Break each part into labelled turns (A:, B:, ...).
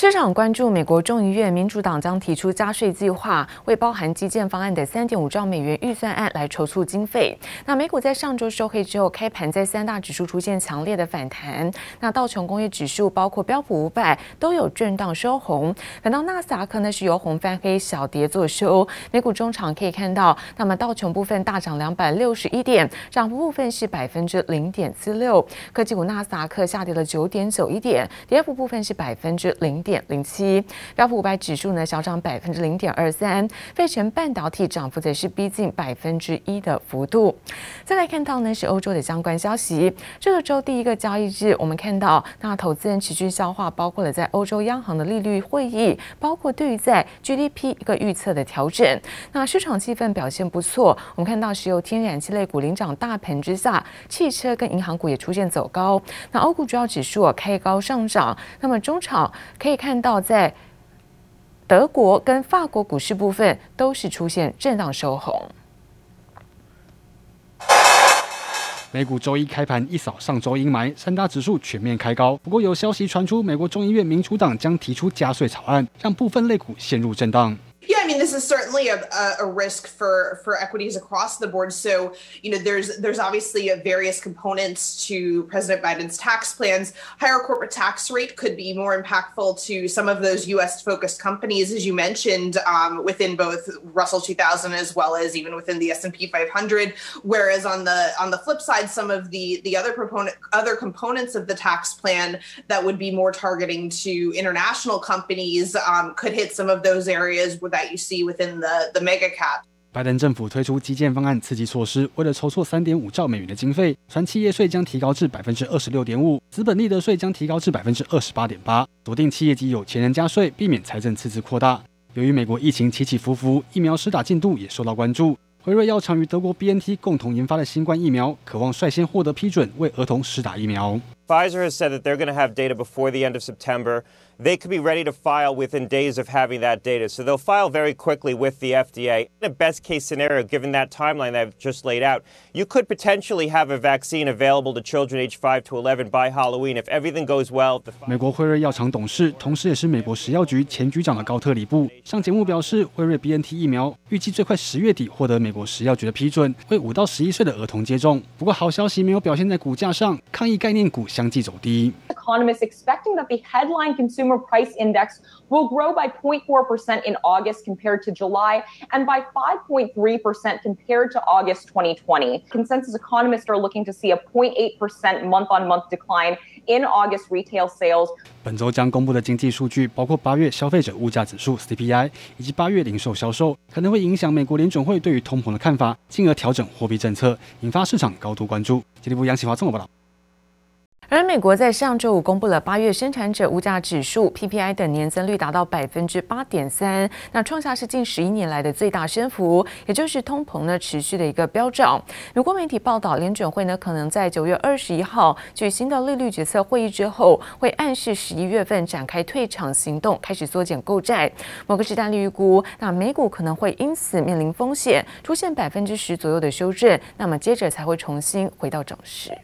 A: 市场关注美国众议院民主党将提出加税计划，为包含基建方案的三点五兆美元预算案来筹措经费。那美股在上周收黑之后，开盘在三大指数出现强烈的反弹。那道琼工业指数包括标普五百都有震荡收红，反倒纳斯达克呢是由红翻黑，小跌作收。美股中场可以看到，那么道琼部分大涨两百六十一点，涨幅部分是百分之零点四六。科技股纳斯达克下跌了九点九一点，跌幅部分是百分之零。点点零七，标普五百指数呢小涨百分之零点二三，费城半导体涨幅则是逼近百分之一的幅度。再来看到呢是欧洲的相关消息，这个周第一个交易日，我们看到那投资人持续消化，包括了在欧洲央行的利率会议，包括对于在 GDP 一个预测的调整。那市场气氛表现不错，我们看到石油、天然气类股领涨大盘之下，汽车跟银行股也出现走高。那欧股主要指数开高上涨，那么中场可以。看到，在德国跟法国股市部分都是出现震荡收红。
B: 美股周一开盘一扫上周阴霾，三大指数全面开高。不过有消息传出，美国众议院民主党将提出加税草案，让部分类股陷入震
C: 荡。Mean, this is certainly a, a risk for, for equities across the board. So, you know, there's there's obviously a various components to President Biden's tax plans. Higher corporate tax rate could be more impactful to some of those U.S. focused companies, as you mentioned, um, within both Russell 2000 as well as even within the S&P 500. Whereas on the on the flip side, some of the the other proponent other components of the tax plan that would be more targeting to international companies um, could hit some of those areas that you see within the the mega cap。
B: 拜登政府推出基建方案刺激措施，为了筹措三点五兆美元的经费，传企业税将提高至百分之二十六点五，资本利得税将提高至百分之二十八点八，锁定企业及有钱人加税，避免财政赤字扩大。由于美国疫情起起伏伏，疫苗施打进度也受到关注。辉瑞药厂与德国 BNT 共同研发的新冠疫苗，渴望率先获得批准，为儿童施打疫苗。
D: Pfizer has said that they're going to have data before the end of September. They could be ready to file within days of having that data. So they'll file very quickly with the FDA. In a best case scenario, given that timeline that I've just laid out, you could potentially have a vaccine available to children age 5 to 11 by Halloween if everything goes well.
B: 美国辉瑞药厂董事，同时也是美国食药局前局长的高特里布上节目表示，辉瑞 BNT 疫苗预计最快十月底获得美国食药局的批准，为五到十一岁的儿童接种。不过好消息没有表现在股价上，抗疫概念股 相继走低。
E: Economists expecting that the headline consumer price index will grow by 0.4% in August compared to July and by 5.3% compared to August 2020. Consensus economists are looking to see a 0.8% month-on-month decline in August retail sales.
B: 本周将公布的经济数据包括八月消费者物价指数 CPI 以及八月零售销售，可能会影响美国联准会对于通膨的看法，进而调整货币政策，引发市场高度关注。经济部杨启华综合报道。
A: 而美国在上周五公布了八月生产者物价指数 PPI 的年增率达到百分之八点三，那创下是近十一年来的最大升幅，也就是通膨呢持续的一个飙涨。美国媒体报道，联准会呢可能在九月二十一号举行的利率决策会议之后，会暗示十一月份展开退场行动，开始缩减购债。某个时段预估，那美股可能会因此面临风险，出现百分之十左右的修正，那么接着才会重新回到涨势。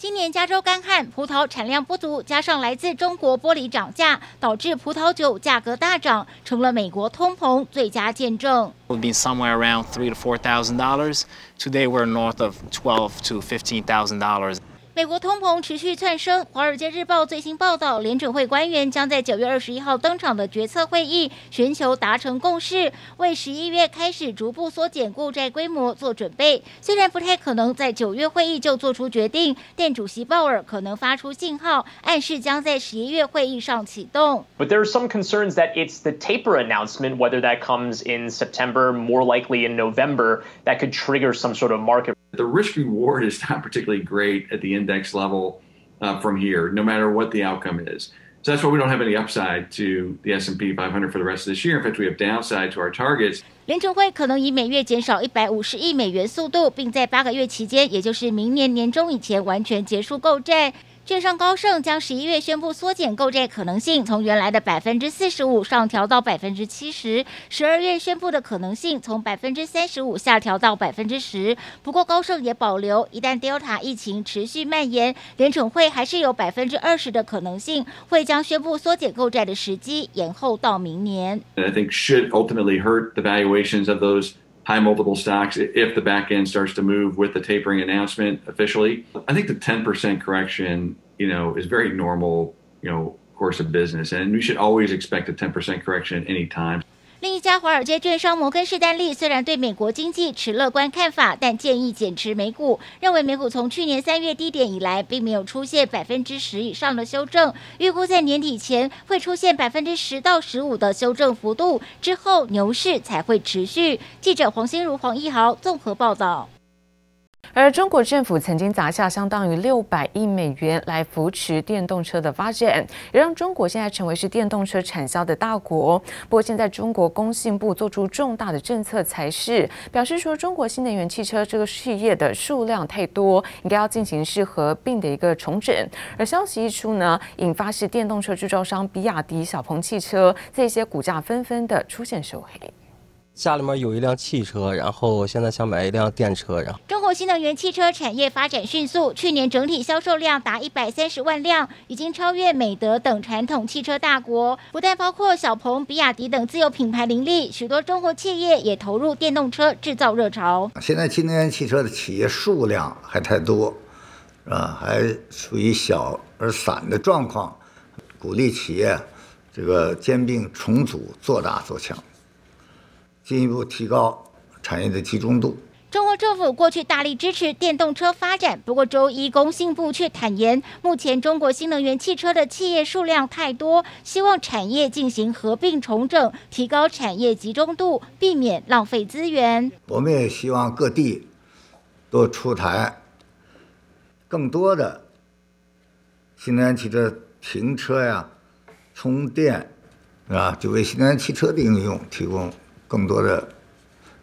F: 今年加州干旱，葡萄产量不足，加上来自中国玻璃涨价，导致葡萄酒价格大涨，成了美国通膨最佳见证。
G: We've been somewhere around three to four thousand dollars. Today we're north of twelve to fifteen thousand dollars.
F: 美国通膨持续窜升，《华尔街日报》最新报道，联准会官员将在九月二十一号登场的决策会议，寻求达成共识，为十一月开始逐步缩减购债规模做准备。虽然不太可能在九月会议就做出决定，但主席鲍尔可能发出信号，暗示将在十一月会议上启动。
H: But there are some concerns that it's the taper announcement, whether that comes in September, more likely in November, that could trigger some sort of market.
I: The risk reward is not particularly great at the index level uh, from here, no matter what the outcome is. So that's why we don't have any upside to the S&P 500 for the rest of this year. In fact, we have downside to our targets.
F: 联准会可能以每月减少一百五十亿美元速度，并在八个月期间，也就是明年年中以前完全结束购债。 券商高盛将十一月宣布缩减购债可能性，从原来的百分之四十五上调到百分之七十；十二月宣布的可能性从百分之三十五下调到百分之十。不过高盛也保留，一旦 Delta 疫情持续蔓延，联准会还是有百分之二十的可能性会将宣布缩减购债的时机延后到明年。
I: I think should ultimately hurt the valuations of those high multiple stocks if the back end starts to move with the tapering announcement officially. I think the 10% correction, you know, is very normal, you know, course of business, and we should always expect a 10% correction at any time.
F: 另一家华尔街券商摩根士丹利虽然对美国经济持乐观看法，但建议减持美股，认为美股从去年三月低点以来，并没有出现百分之十以上的修正，预估在年底前会出现百分之十到十五的修正幅度，之后牛市才会持续。记者黄心如、黄一豪综合报道。
A: 而中国政府曾经砸下相当于六百亿美元来扶持电动车的发展，也让中国现在成为是电动车产销的大国。不过，现在中国工信部做出重大的政策才是，表示说中国新能源汽车这个事业的数量太多，应该要进行是合并的一个重整。而消息一出呢，引发是电动车制造商比亚迪、小鹏汽车这些股价纷纷的出现收黑。
J: 家里面有一辆汽车，然后现在想买一辆电车。然后，
F: 中国新能源汽车产业发展迅速，去年整体销售量达一百三十万辆，已经超越美德等传统汽车大国。不但包括小鹏、比亚迪等自有品牌林立，许多中国企业也投入电动车制造热潮。
K: 现在新能源汽车的企业数量还太多，啊，还处于小而散的状况，鼓励企业这个兼并重组，做大做强。进一步提高产业的集中度。
F: 中国政府过去大力支持电动车发展，不过周一工信部却坦言，目前中国新能源汽车的企业数量太多，希望产业进行合并重整，提高产业集中度，避免浪费资源。
K: 我们也希望各地多出台更多的新能源汽车停车呀、充电啊，就为新能源汽车的应用提供。更多的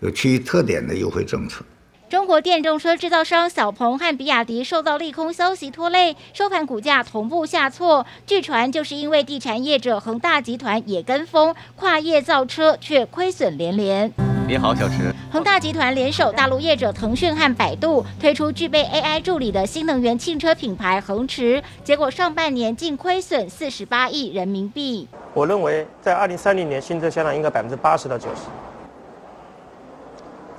K: 有区域特点的优惠政策。
F: 中国电动车制造商小鹏和比亚迪受到利空消息拖累，收盘股价同步下挫。据传就是因为地产业者恒大集团也跟风跨业造车，却亏损连连。
J: 你好，小池。
F: 恒大集团联手大陆业者腾讯和百度，推出具备 AI 助理的新能源汽车品牌恒驰，结果上半年净亏损四十八亿人民币。
L: 我认为在二零三零年新车销量应该百分之八十到九十，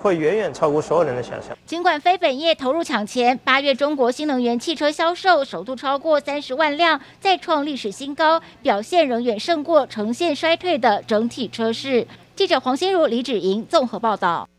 L: 会远远超过所有人的想象。
F: 尽管非本业投入抢钱，八月中国新能源汽车销售首度超过三十万辆，再创历史新高，表现仍远胜过呈现衰退的整体车市。记者黄心如、李芷莹综合报道。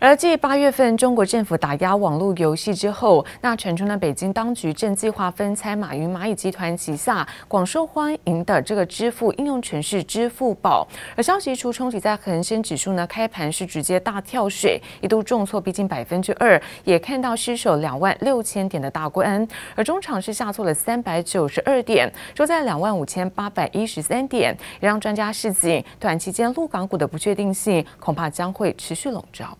A: 而继八月份中国政府打压网络游戏之后，那传出呢，北京当局正计划分拆马云蚂蚁集团旗下广受欢迎的这个支付应用程式支付宝。而消息一出，冲击在恒生指数呢，开盘是直接大跳水，一度重挫逼近百分之二，也看到失守两万六千点的大关。而中场是下挫了三百九十二点，收在两万五千八百一十三点，也让专家示警，短期间陆港股的不确定性恐怕将会持续笼罩。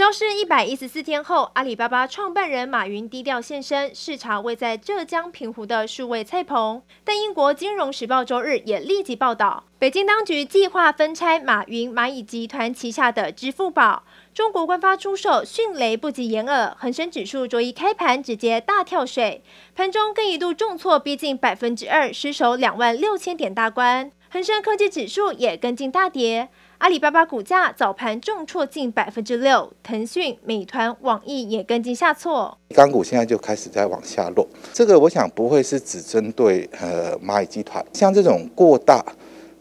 M: 消失一百一十四天后，阿里巴巴创办人马云低调现身，视察位在浙江平湖的数位菜棚。但英国金融时报周日也立即报道，北京当局计划分拆马云蚂蚁集团旗下的支付宝。中国官方出手，迅雷不及掩耳，恒生指数周一开盘直接大跳水，盘中更一度重挫逼近百分之二，失守两万六千点大关。恒生科技指数也跟进大跌。阿里巴巴股价早盘重挫近百分之六，腾讯、美团、网易也跟进下挫。
N: 港股现在就开始在往下落，这个我想不会是只针对呃蚂蚁集团，像这种过大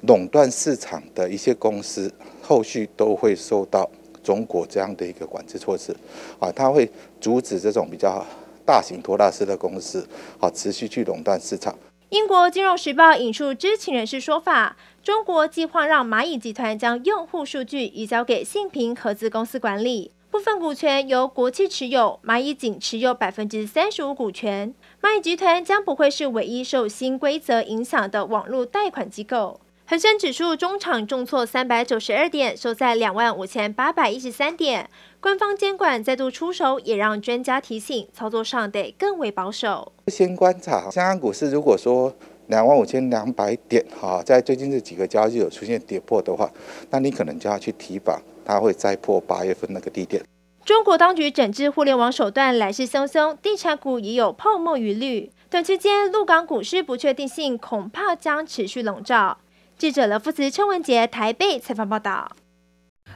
N: 垄断市场的一些公司，后续都会受到中国这样的一个管制措施啊，它会阻止这种比较大型托拉斯的公司啊持续去垄断市场。
M: 英国金融时报引述知情人士说法，中国计划让蚂蚁集团将用户数据移交给信平合资公司管理，部分股权由国企持有，蚂蚁仅持有百分之三十五股权。蚂蚁集团将不会是唯一受新规则影响的网络贷款机构。恒生指数中场重挫三百九十二点，收在两万五千八百一十三点。官方监管再度出手，也让专家提醒，操作上得更为保守。
N: 先观察香港股市，如果说两万五千两百点哈，在最近这几个交易日有出现跌破的话，那你可能就要去提防，它会再破八月份那个低点。
M: 中国当局整治互联网手段来势汹汹，地产股也有泡沫余虑。短期间，陆港股市不确定性恐怕将持续笼罩。记者刘福慈、陈文杰台北采访报道。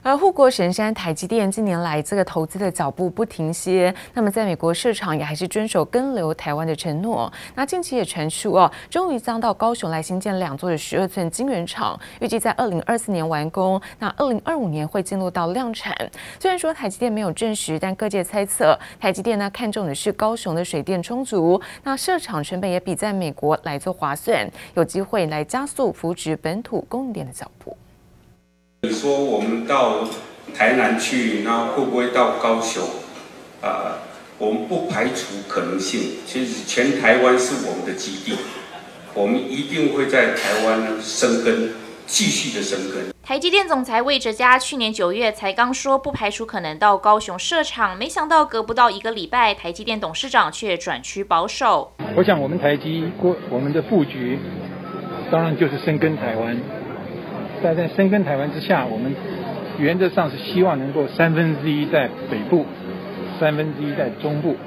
A: 而护国神山台积电近年来这个投资的脚步不停歇，那么在美国市场也还是遵守跟留台湾的承诺。那近期也传出哦，终于将到高雄来新建两座的十二寸晶圆厂，预计在二零二四年完工，那二零二五年会进入到量产。虽然说台积电没有证实，但各界猜测台积电呢看中的是高雄的水电充足，那设厂成本也比在美国来做划算，有机会来加速扶植本土供应链的脚步。
O: 你说我们到台南去，那会不会到高雄？啊、呃，我们不排除可能性。其实全台湾是我们的基地，我们一定会在台湾生根，继续的生根。
P: 台积电总裁魏哲嘉去年九月才刚说不排除可能到高雄设厂，没想到隔不到一个礼拜，台积电董事长却转趋保守。
Q: 我想我们台积过我们的布局，当然就是生根台湾。在在深耕台湾之下，我们原则上是希望能够三分之一在北部，三分之一在中部。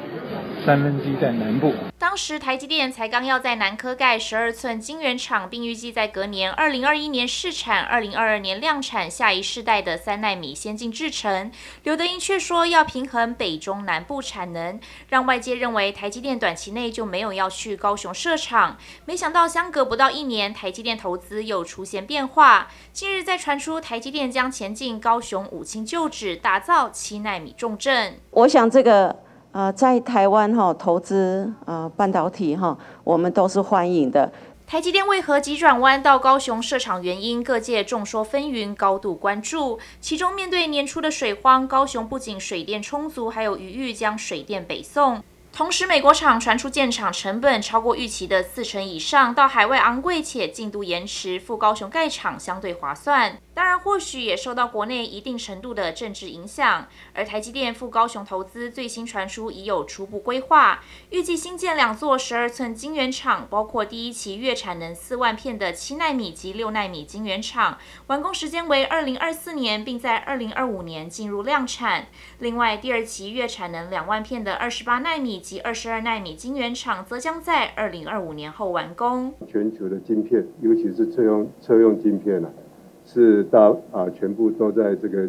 Q: 三分之一在南部。
P: 当时台积电才刚要在南科盖十二寸晶圆厂，并预计在隔年二零二一年试产，二零二二年量产下一世代的三纳米先进制程。刘德英却说要平衡北中南部产能，让外界认为台积电短期内就没有要去高雄设厂。没想到相隔不到一年，台积电投资又出现变化。近日再传出台积电将前进高雄五轻旧址，打造七纳米重镇。
R: 我想这个。呃，在台湾哈投资呃半导体哈，我们都是欢迎的。
P: 台积电为何急转弯到高雄设厂？原因各界众说纷纭，高度关注。其中，面对年初的水荒，高雄不仅水电充足，还有余裕将水电北送。同时，美国厂传出建厂成本超过预期的四成以上，到海外昂贵且进度延迟，赴高雄盖厂相对划算。当然，或许也受到国内一定程度的政治影响。而台积电赴高雄投资，最新传出已有初步规划，预计新建两座十二寸晶圆厂，包括第一期月产能四万片的七纳米及六纳米晶圆厂，完工时间为二零二四年，并在二零二五年进入量产。另外，第二期月产能两万片的二十八纳米及二十二纳米晶圆厂，则将在二零二五年后完工。
S: 全球的晶片，尤其是车用车用晶片呢、啊？是到啊、全部都在这个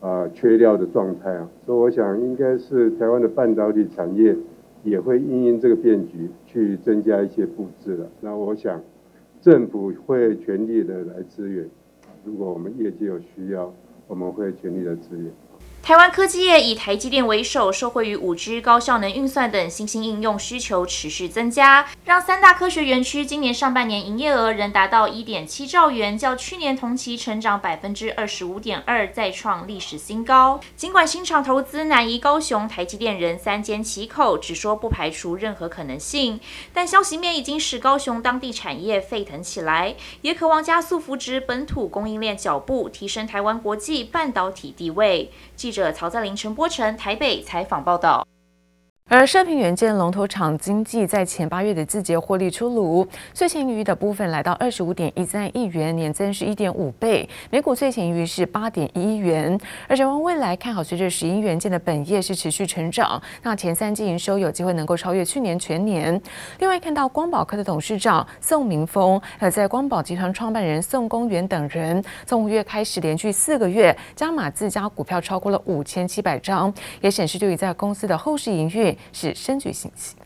S: 啊、缺料的状态啊，所以我想应该是台湾的半导体产业也会因应这个变局去增加一些布置了。那我想政府会全力的来支援，如果我们业界有需要，我们会全力的支援。
P: 台湾科技业以台积电为首，受惠于五 G 高效能运算等新兴应用需求持续增加，让三大科学园区今年上半年营业额仍达到一点七兆元，较去年同期成长百分之二十五点二，再创历史新高。尽管新厂投资南移高雄，台积电仍三缄其口，只说不排除任何可能性。但消息面已经使高雄当地产业沸腾起来，也渴望加速扶植本土供应链脚步，提升台湾国际半导体地位。记者曹在林、陈波成台北采访报道。
A: 而射频元件龙头厂经济在前八月的季节获利出炉，税前盈余的部分来到二十五点一三亿元，年增是一点五倍，每股税前盈余是八点一亿元。而展望未来，看好随着石英元件的本业是持续成长，那前三季营收有机会能够超越去年全年。另外，看到光宝科的董事长宋明峰，还有在光宝集团创办人宋公元等人，从五月开始连续四个月加码自家股票超过了五千七百张，也显示对于在公司的后市营运。是深具信心。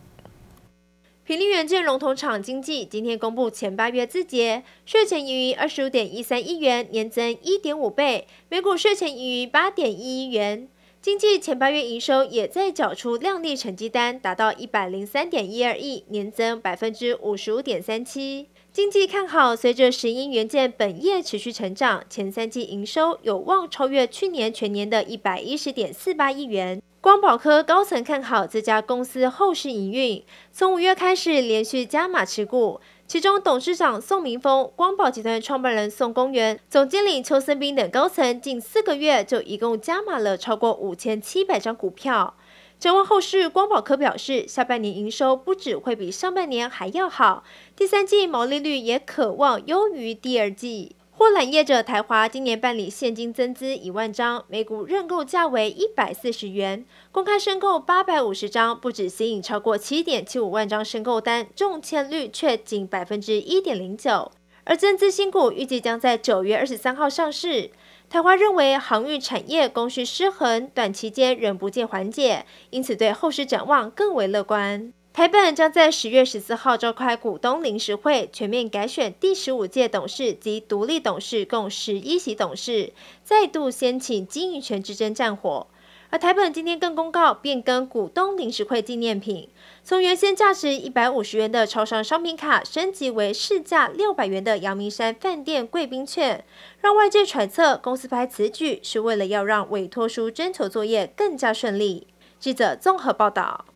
M: 品力元件龙头厂经济今天公布前八月自结，税前盈余二十五点一三亿元，年增一点五倍，每股税前盈余八点一亿元。经济前八月营收也在缴出亮丽成绩单，达到一百零三点一二亿，年增百分之五十五点三七。经济看好，随着石英元件本业持续成长，前三季营收有望超越去年全年的一百一十点四八亿元。光宝科高层看好这家公司后市营运，从五月开始连续加码持股，其中董事长宋明峰、光宝集团创办人宋公元、总经理邱森斌等高层，近四个月就一共加码了超过五千七百张股票。展望后市，光宝科表示，下半年营收不只会比上半年还要好，第三季毛利率也可望优于第二季。货揽业者台华今年办理现金增资一万张，每股认购价为一百四十元，公开申购八百五十张，不止吸引超过七点七五万张申购单，中签率却仅百分之一点零九。而增资新股预计将在九月二十三号上市。台华认为航运产业供需失衡，短期间仍不见缓解，因此对后市展望更为乐观。台本将在十月十四号召开股东临时会，全面改选第十五届董事及独立董事共十一席董事，再度掀起经营权之争战火。而台本今天更公告变更股东临时会纪念品，从原先价值一百五十元的超商商品卡升级为市价六百元的阳明山饭店贵宾券，让外界揣测公司拍此举是为了要让委托书征求作业更加顺利。记者综合报道。